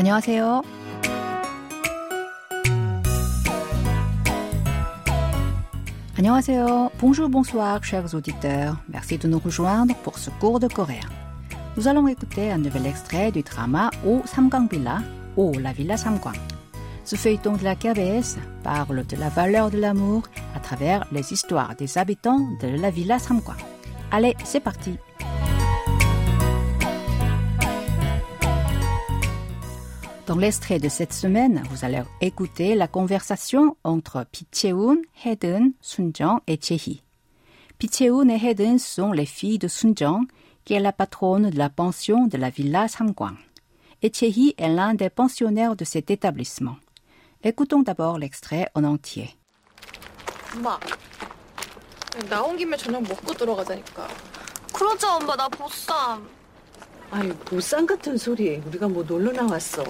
안녕하세요. Annyeonghaseyo. Bonjour, bonsoir, chers auditeurs. Merci de nous rejoindre pour ce cours de coréen. Nous allons écouter un nouvel extrait du drama O Samgang Villa, O la Villa Samgang. Ce feuilleton de la KBS parle de la valeur de l'amour à travers les histoires des habitants de la Villa Samgang. Allez, c'est parti. Dans l'extrait de cette semaine, vous allez écouter la conversation entre Picheun, Hedun, Sunjong et Chehi. Picheun et Hedun sont les filles de Sunjong, qui est la patronne de la pension de la villa Samgwang. Et Chehi est l'un des pensionnaires de cet établissement. Écoutons d'abord l'extrait en entier. 엄마 나온 김에 저녁 먹고 들어가자니까 그러자 엄마 나 보쌈 아이 보쌈 같은 소리 우리가 뭐 놀러 나왔어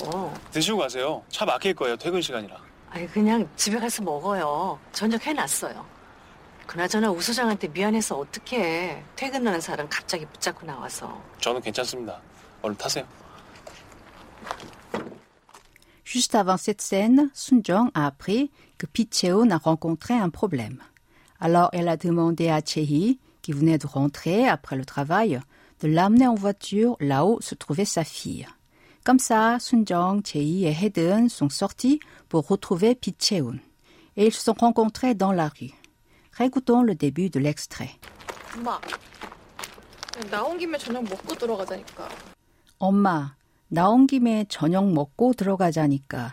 드시고 가세요. 차 막힐 거예요. 퇴근 시간이라. 아이 그냥 집에 가서 먹어요 저녁 해놨어요 그나저나 우 소장한테 미안해서 어떡해 퇴근하는 사람 갑자기 붙잡고 나와서 저는 괜찮습니다. 얼른 타세요. Juste avant cette scène, Sunjong a appris que Picheon a rencontré un problème. Alors elle a demandé à Chehi, qui venait de rentrer après le travail, de l'amener en voiture là où se trouvait sa fille. Comme ça, Sunjong, Chehi et Hedun sont sortis pour retrouver Picheon. Et ils se sont rencontrés dans la rue. Récoutons le début de l'extrait. 엄마 나온 김에 저녁 먹고 들어가자니까 엄마, 나온 김에 저녁 먹고 들어가자니까.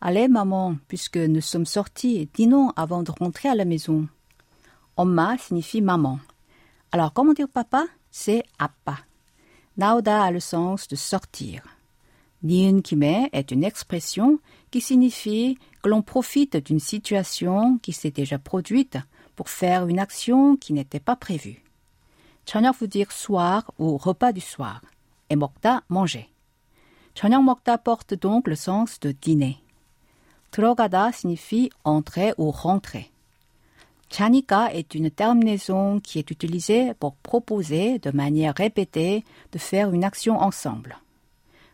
Allez, maman, puisque nous sommes sortis, dînons avant de rentrer à la maison. 엄마 signifie maman. Alors, comment dire papa? C'est 아빠. 나오다 a le sens de sortir. 니은 김에 est une expression qui signifie que l'on profite d'une situation qui s'est déjà produite pour faire une action qui n'était pas prévue. 저녁 veut dire soir ou repas du soir. Et 먹다, manger. 저녁 먹다 porte donc le sens de dîner. 들어가다 signifie entrer ou rentrer. 자니까 est une terminaison qui est utilisée pour proposer de manière répétée de faire une action ensemble.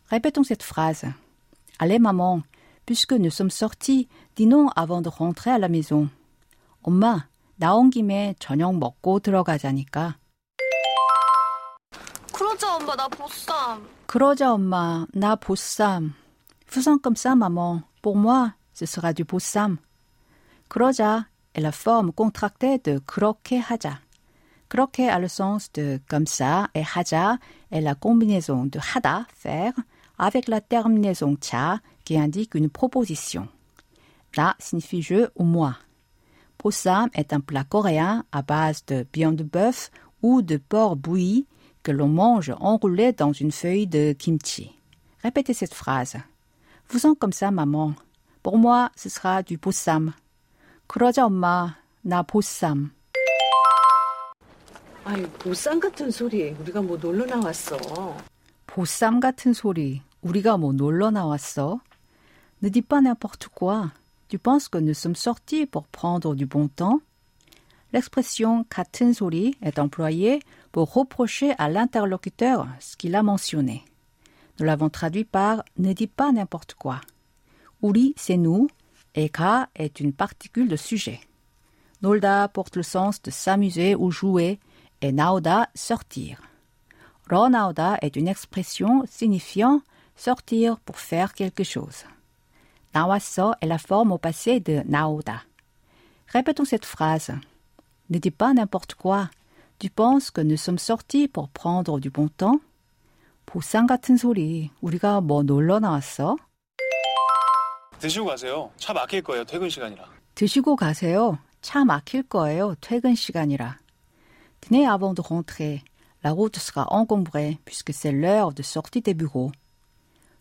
Répétons cette phrase. Allez maman, puisque nous sommes sortis, dînons avant de rentrer à la maison. 엄마, 나온 김에 저녁 먹고 들어가자니까. 그러자 엄마 나 보쌈 그러자 엄마, 나 보쌈. Faisons comme ça, maman. Pour moi, ce sera du 보쌈. 그러자 est la forme contractée de 그렇게 하자. 그렇게 a le sens de comme ça et 하자 est la combinaison de 하다, faire, avec la terminaison 차 qui indique une proposition. 나 signifie je ou moi. 보쌈 est un plat coréen à base de viande de bœuf ou de porc bouilli que l'on mange enroulé dans une feuille de kimchi. Répétez cette phrase. Faisons comme ça, maman. Pour moi, ce sera du 보쌈. 그러자 엄마, 나 보쌈. 아이 보쌈 같은 소리 우리가 뭐 놀러 나왔어 보쌈 같은 소리. 우리가 뭐 놀러 나왔어? Ne dis pas n'importe quoi. Tu penses que nous sommes sortis pour prendre du bon temps? L'expression 같은 소리 est employée pour reprocher à l'interlocuteur ce qu'il a mentionné. Nous l'avons traduit par ne dis pas n'importe quoi. 우리, c'est nous, et 가 est une particule de sujet. 놀다 porte le sens de s'amuser ou jouer, et 나오다, sortir. 러 나오다 est une expression signifiant sortir pour faire quelque chose. 나왔어 est la forme au passé de 나오다. Répétons cette phrase. Ne dis pas n'importe quoi. Tu penses que nous sommes sortis pour prendre du bon temps? 보쌈 같은 소리. 우리가 뭐 놀러 나왔어? 드시고 가세요. 차 막힐 거예요. 퇴근 시간이라. 드시고 가세요. 차 막힐 거예요. 퇴근 시간이라. Tenez avant de rentrer. La route sera encombrée puisque c'est l'heure de sortie des bureaux.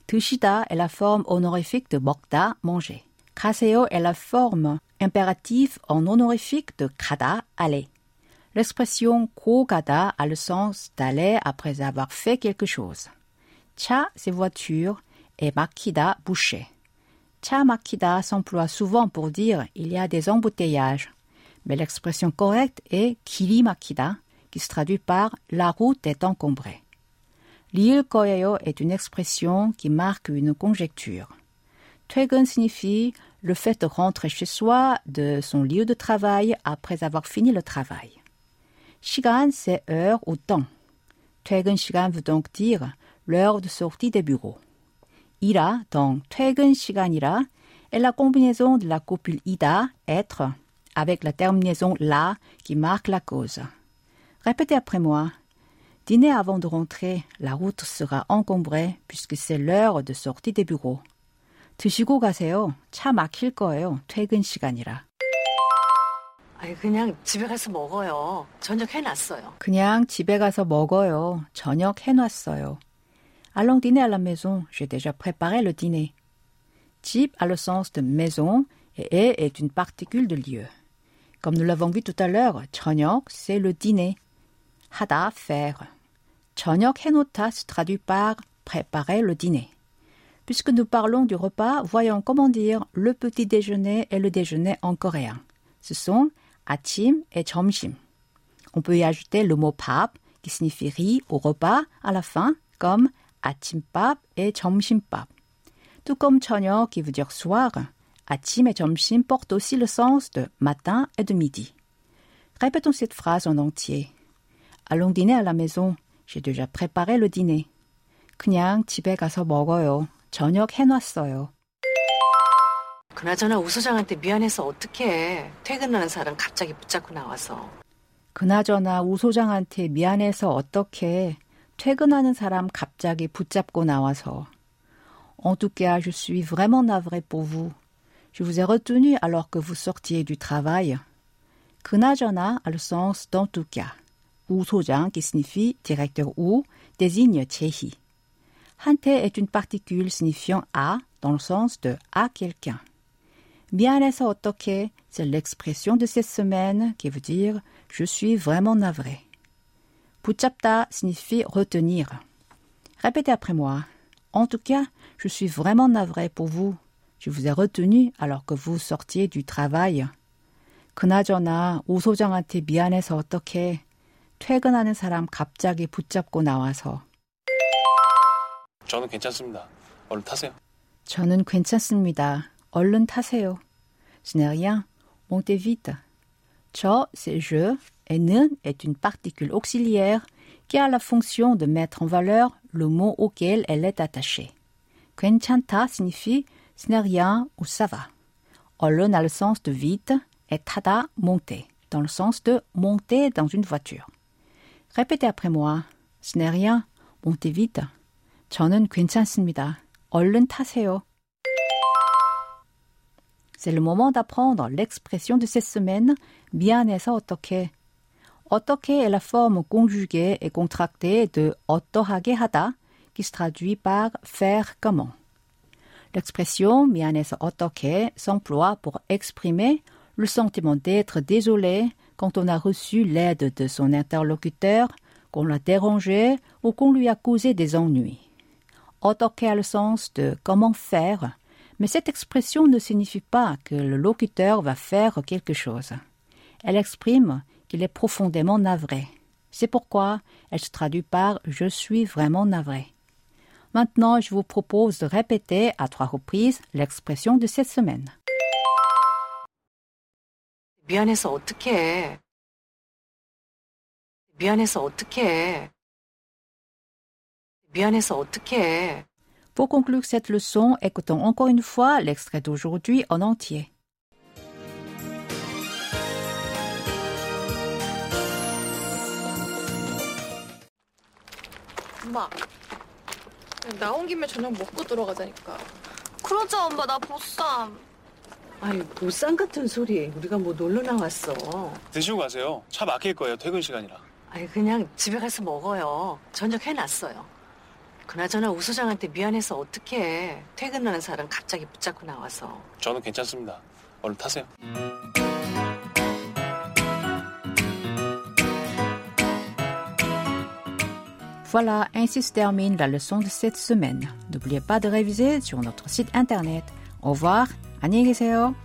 드시다 est la forme honorifique de 먹다, manger. 가세요 est la forme impérative en honorifique de 가다, aller. L'expression 고 가다 a le sens d'aller après avoir fait quelque chose. 차, c'est voiture, et 막히다, boucher. 차 막히다 s'emploie souvent pour dire il y a des embouteillages. Mais l'expression correcte est 길이 막히다, qui se traduit par la route est encombrée. 리을 거예요 est une expression qui marque une conjecture. 퇴근 signifie le fait de rentrer chez soi de son lieu de travail après avoir fini le travail. 시간, c'est heure ou temps. 퇴근 시간 veut donc dire l'heure de sortie des bureaux. 이라, donc 퇴근 시간이라, est la combinaison de la copule ida, être, avec la terminaison la qui marque la cause. Répétez après moi. Dîner avant de rentrer, la route sera encombrée puisque c'est l'heure de sortie des bureaux. 드시고 가세요. 차 막힐 거예요. 퇴근 시간이라. 아니 그냥 집에 가서 먹어요. 저녁 해놨어요. 그냥 집에 가서 먹어요. 저녁 해놨어요. Allons dîner à la maison. J'ai déjà préparé le dîner. 집 a le sens de maison et 에 est une particule de lieu. Comme nous l'avons vu tout à l'heure, 저녁 c'est le dîner. 하다 faire. 저녁 해놓다 se traduit par préparer le dîner. Puisque nous parlons du repas, voyons comment dire le petit déjeuner et le déjeuner en coréen. Ce sont 아침 et 점심. On peut y ajouter le mot 밥 qui signifie riz au repas à la fin comme 아침밥 et 점심밥. Tout comme 저녁 qui veut dire soir, 아침 et 점심 portent aussi le sens de matin et de midi. Répétons cette phrase en entier. Allons dîner à la maison. J'ai déjà préparé le dîner. 그냥 집에 가서 먹어요. 저녁 해놨어요. 그나저나 우 소장한테 미안해서 어떡해. 퇴근하는 사람 갑자기 붙잡고 나와서. 그나저나 우 소장한테 미안해서 어떡해. 퇴근하는 사람 갑자기 붙잡고 나와서. En tout cas, je suis vraiment navré pour vous. Je vous ai retenu alors que vous sortiez du travail. 그나저나 a le sens d'en tout cas. 우 소장 qui signifie directeur ou désigne 제희. 한테 est une particule signifiant à dans le sens de à quelqu'un. 미안해서 어떡해, c'est l'expression de cette semaine qui veut dire je suis vraiment navré. 붙잡다 signifie retenir. Répétez après moi. En tout cas, je suis vraiment navré pour vous. Je vous ai retenu alors que vous sortiez du travail. 그나저나 오 소장한테 미안해서 어떡해. 퇴근하는 사람 갑자기 붙잡고 나와서. 저는 괜찮습니다. 얼른 타세요. 저는 괜찮습니다. 얼른 타세요. Ce n'est rien. Montez vite. 저, c'est je, et 는 est une particule auxiliaire qui a la fonction de mettre en valeur le mot auquel elle est attachée. 괜찮다 signifie ce n'est rien ou ça va. 얼른 a le sens de vite et 타다 monter, dans le sens de monter dans une voiture. Répétez après moi. Ce n'est rien. Montez vite. 저는 괜찮습니다. 얼른 타세요. C'est le moment d'apprendre l'expression de cette semaine 미안해서 어떻게. 어떻게 est la forme conjuguée et contractée de 어떠하게 하다 qui se traduit par faire comment. L'expression 미안해서 어떻게 s'emploie pour exprimer le sentiment d'être désolé quand on a reçu l'aide de son interlocuteur, qu'on l'a dérangé ou qu'on lui a causé des ennuis. 어떻게 a le sens de comment faire, mais cette expression ne signifie pas que le locuteur va faire quelque chose. Elle exprime qu'il est profondément navré. C'est pourquoi elle se traduit par je suis vraiment navré. Maintenant, je vous propose de répéter à trois reprises l'expression de cette semaine. 미안해서 어떡해. 미안해서 어떡해. 미안해서 어떡해. Pour conclure cette leçon, écoutons encore une fois l'extrait d'aujourd'hui en entier. 엄마. 그냥 나온 김에 저녁 먹고 들어가자니까. 그러자 엄마 나 보쌈. 아유 보쌈 같은 소리. 우리가 뭐 놀러 나왔어. 드시고 가세요. 차 막힐 거예요. 퇴근 시간이라. 아니 그냥 집에 가서 먹어요. 저녁 해놨어요. 그나저나 우 소장한테 미안해서 어떡해. 퇴근하는 사람 갑자기 붙잡고 나와서. 저는 괜찮습니다. 얼른 타세요. Voilà, ainsi se termine la leçon de cette semaine. N'oubliez pas de réviser sur notre site internet. Au revoir, 안녕히 계세요.